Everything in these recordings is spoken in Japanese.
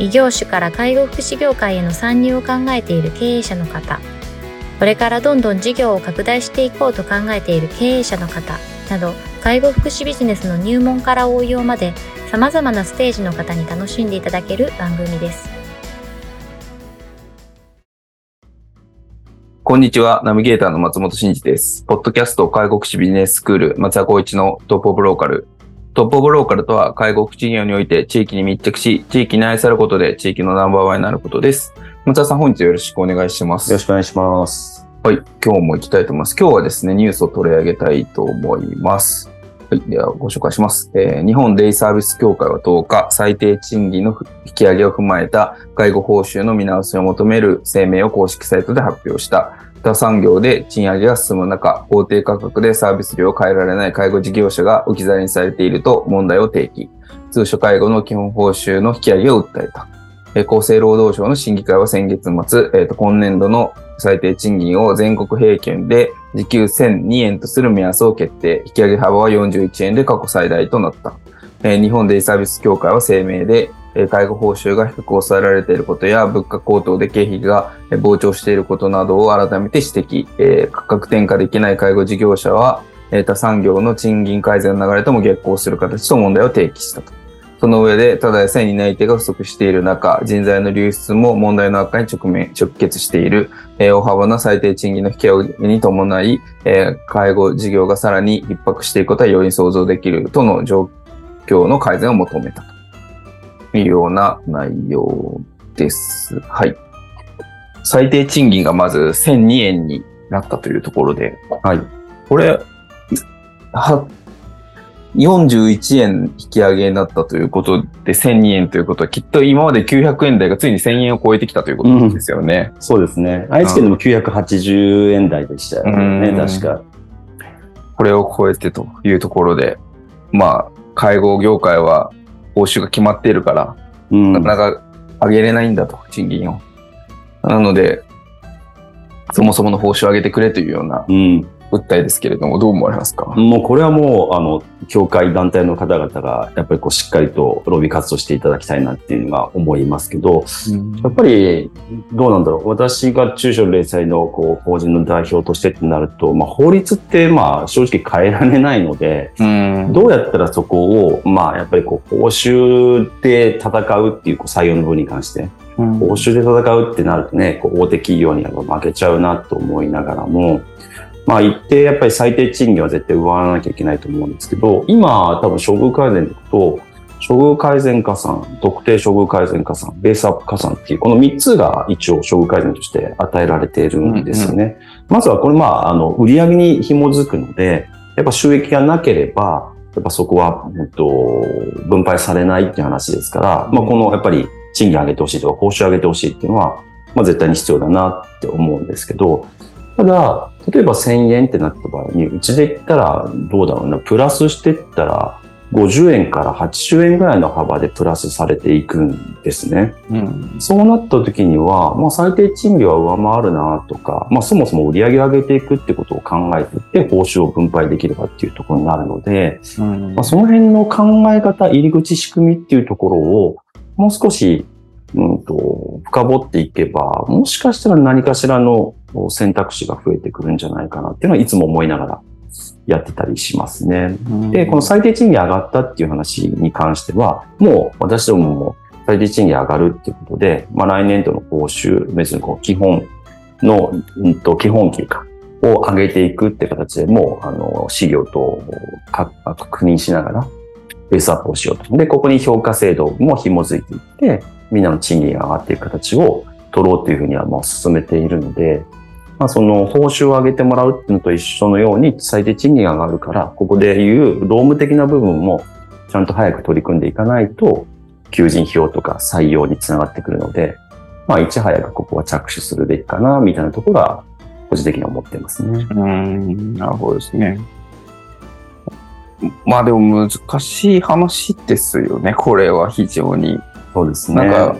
異業種から介護福祉業界への参入を考えている経営者の方、これからどんどん事業を拡大していこうと考えている経営者の方など、介護福祉ビジネスの入門から応用まで様々なステージの方に楽しんでいただける番組です。こんにちは、ナビゲーターの松本慎二です。ポッドキャスト介護福祉ビジネススクール松田光一のトップオブローカルトップオブローカルとは、介護福祉業において地域に密着し、地域に愛されることで地域のナンバーワンになることです。松田さん、本日よろしくお願いします。よろしくお願いします。はい、今日も行きたいと思います。今日はですね、ニュースを取り上げたいと思います。はい、ではご紹介します。えー、日本デイサービス協会は10日、最低賃金の引き上げを踏まえた介護報酬の見直しを求める声明を公式サイトで発表した。他産業で賃上げが進む中、法定価格でサービス料を変えられない介護事業者が置き去りにされていると問題を提起。通所介護の基本報酬の引き上げを訴えた。厚生労働省の審議会は先月末、えー、と今年度の最低賃金を全国平均で時給1002円とする目安を決定。引き上げ幅は41円で過去最大となった。えー、日本デイサービス協会は声明で、介護報酬が低く抑えられていることや、物価高騰で経費が膨張していることなどを改めて指摘。価格転嫁できない介護事業者は、他産業の賃金改善の流れとも逆行する形と問題を提起したと。その上で、ただでさえ担い手が不足している中、人材の流出も問題の悪化に直面、直結している、えー、大幅な最低賃金の引き上げに伴い、えー、介護事業がさらに逼迫していくことは容易に想像できるとの状況の改善を求めたと。いうような内容です。はい。最低賃金がまず1002円になったというところで、はい。これ、は、41円引き上げになったということで1002円ということはきっと今まで900円台がついに1000円を超えてきたということですよね。うん、そうですね。愛知県でも980円台でしたよね、確か。これを超えてというところで、まあ、介護業界は報酬が決まっているから、うん、なかなか上げれないんだと、賃金を。なので、そもそもの報酬を上げてくれというような、うん訴えですけれども、どう思われますか？もうこれはもう、あの、協会団体の方々が、やっぱりこう、しっかりとロビー活動していただきたいなっていうのが思いますけど、うん、やっぱり、どうなんだろう？私が中小零細のこう法人の代表としてってなると、まあ、法律って、まあ、正直変えられないので、うん、どうやったらそこを、まあ、やっぱりこう、報酬で戦うっていうこう採用の部分に関して、報酬で戦うってなるとね、こう大手企業には負けちゃうなと思いながらも、まあ一定やっぱり最低賃金は絶対奪わなきゃいけないと思うんですけど、今多分処遇改善でいくと、処遇改善加算、特定処遇改善加算、ベースアップ加算っていう、この3つが一応処遇改善として与えられているんですよね。うんうん、まずはこれまあ、あの、売上に紐づくので、やっぱ収益がなければ、やっぱそこは、えっと、分配されないっていう話ですから、まあこのやっぱり賃金上げてほしいとか報酬上げてほしいっていうのは、まあ絶対に必要だなって思うんですけど、ただ、例えば1000円ってなった場合に、うちで言ったらどうだろうな、プラスしてったら50円から80円ぐらいの幅でプラスされていくんですね。うん、そうなった時には、まあ、最低賃金は上回るなとか、まあ、そもそも売り上げを上げていくってことを考えていって報酬を分配できればっていうところになるので、うん、まあ、その辺の考え方、入り口仕組みっていうところをもう少しうんと、深掘っていけば、もしかしたら何かしらの選択肢が増えてくるんじゃないかなっていうのはいつも思いながらやってたりしますね。で、この最低賃金上がったっていう話に関しては、もう私どもも最低賃金上がるっていうことで、まあ来年度の報酬、別にこう基本の、うんと、基本給か、を上げていくって形でもう、あの、資料と確認しながら、ベースアップをしようと。で、ここに評価制度も紐づいていって、みんなの賃金が上がっていく形を取ろうというふうにはもう進めているので、まあ、その報酬を上げてもらうっていうのと一緒のように最低賃金が上がるから、ここでいう労務的な部分もちゃんと早く取り組んでいかないと、求人票とか採用につながってくるので、まあ、いち早くここは着手するべきかな、みたいなところが、個人的には思ってますね。うん、なるほどですね。まあでも難しい話ですよね、これは非常に。そうですね。なんか、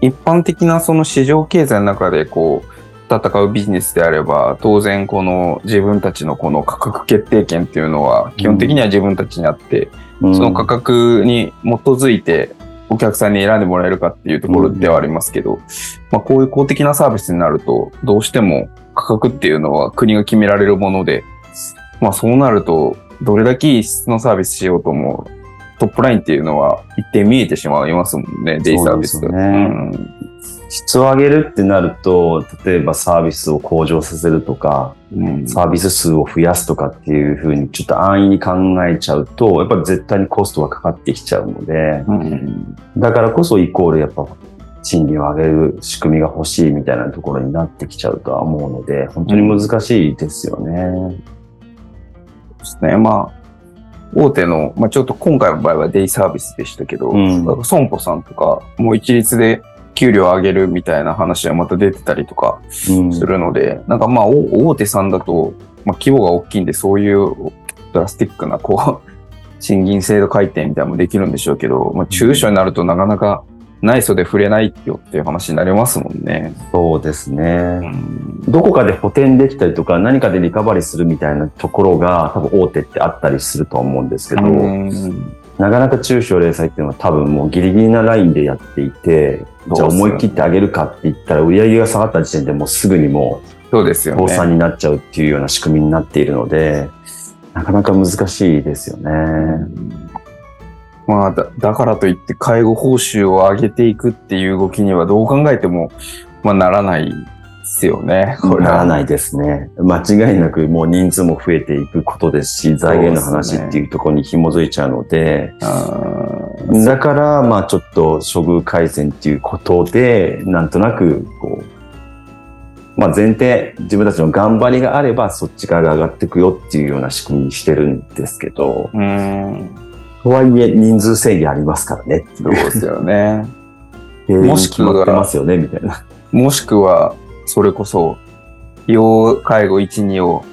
一般的なその市場経済の中でこう、戦うビジネスであれば、当然この自分たちのこの価格決定権っていうのは、基本的には自分たちにあって、うん。その価格に基づいてお客さんに選んでもらえるかっていうところではありますけど、まあこういう公的なサービスになると、どうしても価格っていうのは国が決められるもので、まあそうなると、どれだけ質のサービスしようとも、トップラインっていうのは一定見えてしまいますもんね、デイサービスそうですよね質を上げるってなると、例えばサービスを向上させるとか、うん。うんサービス数を増やすとかっていうふうにちょっと安易に考えちゃうと、やっぱり絶対にコストがかかってきちゃうので、うん。だからこそイコールやっぱ賃金を上げる仕組みが欲しいみたいなところになってきちゃうとは思うので、本当に難しいですよね。ですね。まあ、大手の、まあちょっと今回の場合はデイサービスでしたけど、うん。損保さんとか、もう一律で給料上げるみたいな話はまた出てたりとかうん。するので、なんかまあお大手さんだと、まあ規模が大きいんで、そういうドラスティックな、こう、賃金制度改定みたいなのもできるんでしょうけど、まあ中小になるとなかなか内装で触れないよっていう話になりますもんね。そうですね。うんどこかで補填できたりとか、何かでリカバリーするみたいなところが、多分大手ってあったりするとは思うんですけど、うんなかなか中小零細っていうのは多分もうギリギリなラインでやっていて、じゃあ思い切ってあげるかって言ったら売り上げが下がった時点でもうすぐにもそうですよね。う倒産になっちゃうっていうような仕組みになっているので、なかなか難しいですよね。まあだ、だからといって介護報酬を上げていくっていう動きにはどう考えても、まあ、ならないですよね。これはならないですね。間違いなくもう人数も増えていくことですし、財源の話っていうところに紐づいちゃうので、うんだから、まあちょっと処遇改善っていうことで、なんとなく、こう、まあ前提、自分たちの頑張りがあれば、そっち側が上がっていくよっていうような仕組みにしてるんですけど、うん。とはいえ人数制限ありますからね。そうですよね。もしくは決まってますよね、みたいな。もしくは、それこそ、要介護1、2を、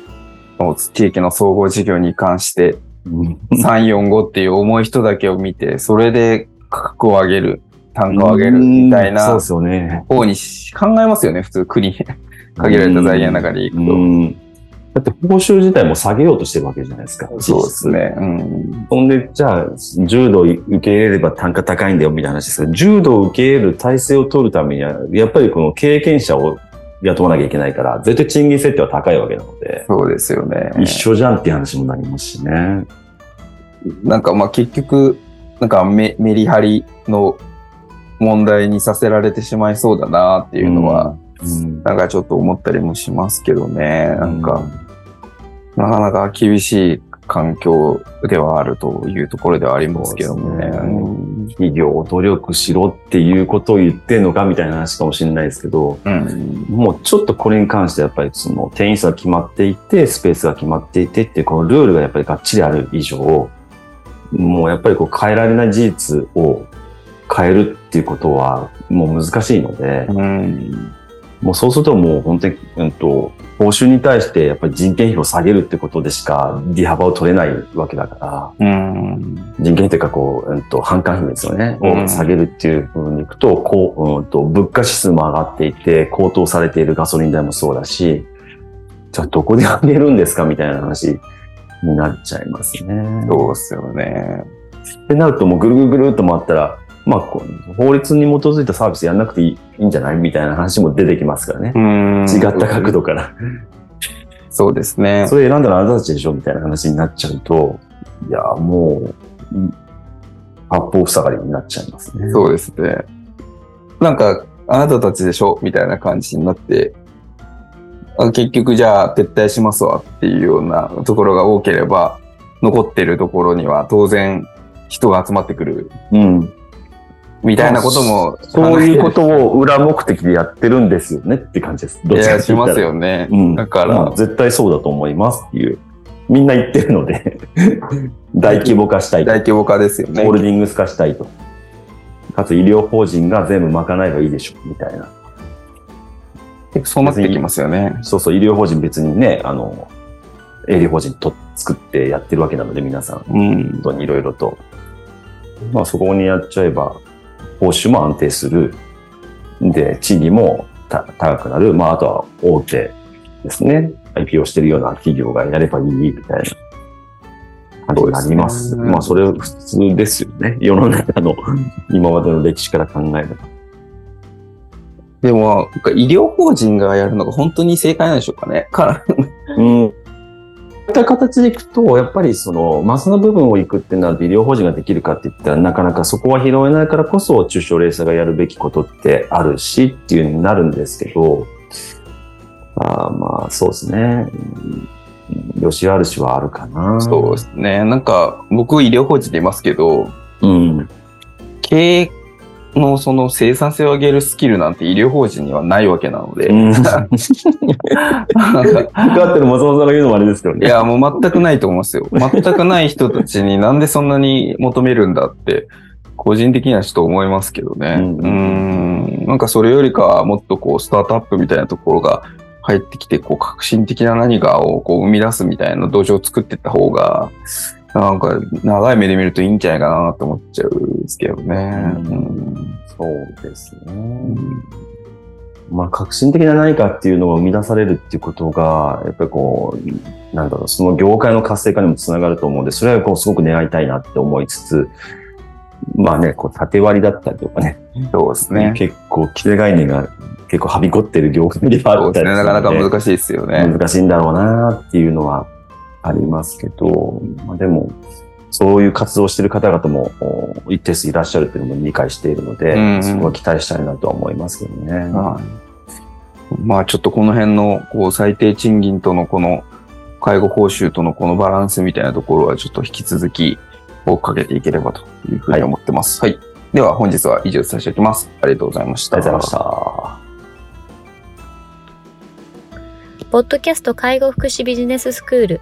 地域の総合事業に関して、3、4、5っていう重い人だけを見て、それで価格を上げる、単価を上げるみたいなうんそうですよね。方にし考えますよね、普通国。限られた財源の中でいくと。うんだって報酬自体も下げようとしてるわけじゃないですか。そうですね。うん。ほんで、じゃあ、重度受け入れれば単価高いんだよみたいな話ですけど、重度を受け入れる体制を取るためには、やっぱりこの経験者を雇わなきゃいけないから、絶対賃金設定は高いわけなので、そうですよね。一緒じゃんっていう話もなりますしね。なんかまあ結局、なんかメメリハリの問題にさせられてしまいそうだなっていうのは、うん、なんかちょっと思ったりもしますけどね。なんか、なかなか厳しい環境ではあるというところではありますけどもね。企業努力しろっていうことを言ってんのかみたいな話かもしれないですけど、うん。もうちょっとこれに関してやっぱりその定員数が決まっていて、スペースが決まっていてっていうこのルールがやっぱりがっちりある以上、もうやっぱりこう変えられない事実を変えるっていうことはもう難しいので、うん。もうそうするともう本当に、うんと、報酬に対してやっぱり人件費を下げるってことでしか利幅を取れないわけだから、うん。人件費というかこう、うんと、販管費ですよね、うんを下げるっていうふうにいくと、こう、うんと、物価指数も上がっていて、高騰されているガソリン代もそうだし、じゃあどこで上げるんですかみたいな話になっちゃいますね。そうですよね。ってなるともうぐるぐるぐるっと回ったら、まあ、法律に基づいたサービスやんなくていいいいんじゃないみたいな話も出てきますからね。うん。違った角度から。そうですね。それ選んだのはあなたたちでしょみたいな話になっちゃうと、いや、もう、八方塞がりになっちゃいますね。そうですね。なんか、あなたたちでしょみたいな感じになって、あ結局じゃあ撤退しますわっていうようなところが多ければ、残ってるところには当然人が集まってくるうん。みたいなことも、そういうことを裏目的でやってるんですよねって感じです。いどっちかや、しますよね。うん。だからまあ絶対そうだと思いますっていう。みんな言ってるので、大規模化したいと。大規模化ですよねホー。ルディングス化したいと。かつ医療法人が全部賄えばいいでしょ、みたいな。そうなってきますよね。そうそう、医療法人別にね、あの、営利法人と作ってやってるわけなので、皆さん。うん本。当にいろいろと。まあそこにやっちゃえば、報酬も安定する。で、賃金もた高くなる。まああとは大手ですね。IPO してるような企業がやればいいみたいな感じになります。すねまあそれ普通ですよね。世の中の今までの歴史から考えれば。でも、医療法人がやるのが本当に正解なんでしょうかね。かうん。こういった形でいくと、やっぱりその、マスの部分をいくってなると医療法人ができるかって言ったら、なかなかそこは拾えないからこそ、中小零細がやるべきことってあるしっていうになるんですけど、あーまあ、そうですね。うんよしあるしはあるかな。そうですね。なんか、僕医療法人でいますけど、うん。経営のその生産性を上げるスキルなんて医療法人にはないわけなので、うん。関わってる松本さんが言うのもあれですけどね。いや、もう全くないと思いますよ。全くない人たちになんでそんなに求めるんだって、個人的にはちょっと思いますけどね。うんうん。なんかそれよりかはもっとこう、スタートアップみたいなところが入ってきて、こう、革新的な何かをこう生み出すみたいな土壌を作っていった方が、なんか長い目で見るといいんじゃないかなと思っちゃうんですけどね。うんうんそうですね。まあ、革新的な何かっていうのが生み出されるっていうことが、やっぱりこう、なんだろう、その業界の活性化にもつながると思うんで、それはこうすごく願いたいなって思いつつ、まあね、こう縦割りだったりとかね、そうですね。結構規定概念が結構はびこってる業界ではあそうですね。ったりするなかなか難しいですよね。難しいんだろうなっていうのはありますけど、まあ、でも、そういう活動をしている方々もお一定数いらっしゃるというのも理解しているので、うんうんそこは期待したいなとは思いますけどね。はい。まあちょっとこの辺のこう最低賃金とのこの介護報酬とのこのバランスみたいなところはちょっと引き続き追っかけていければというふうに思ってます。はい。では本日は以上させておきます。ありがとうございました。ありがとうございました。ポッドキャスト介護福祉ビジネススクール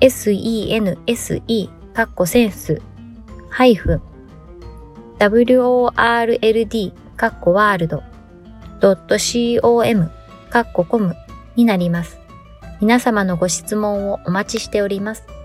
sense カッコセンスハイフン world カッコワールド .com カッココムになります。皆様のご質問をお待ちしております。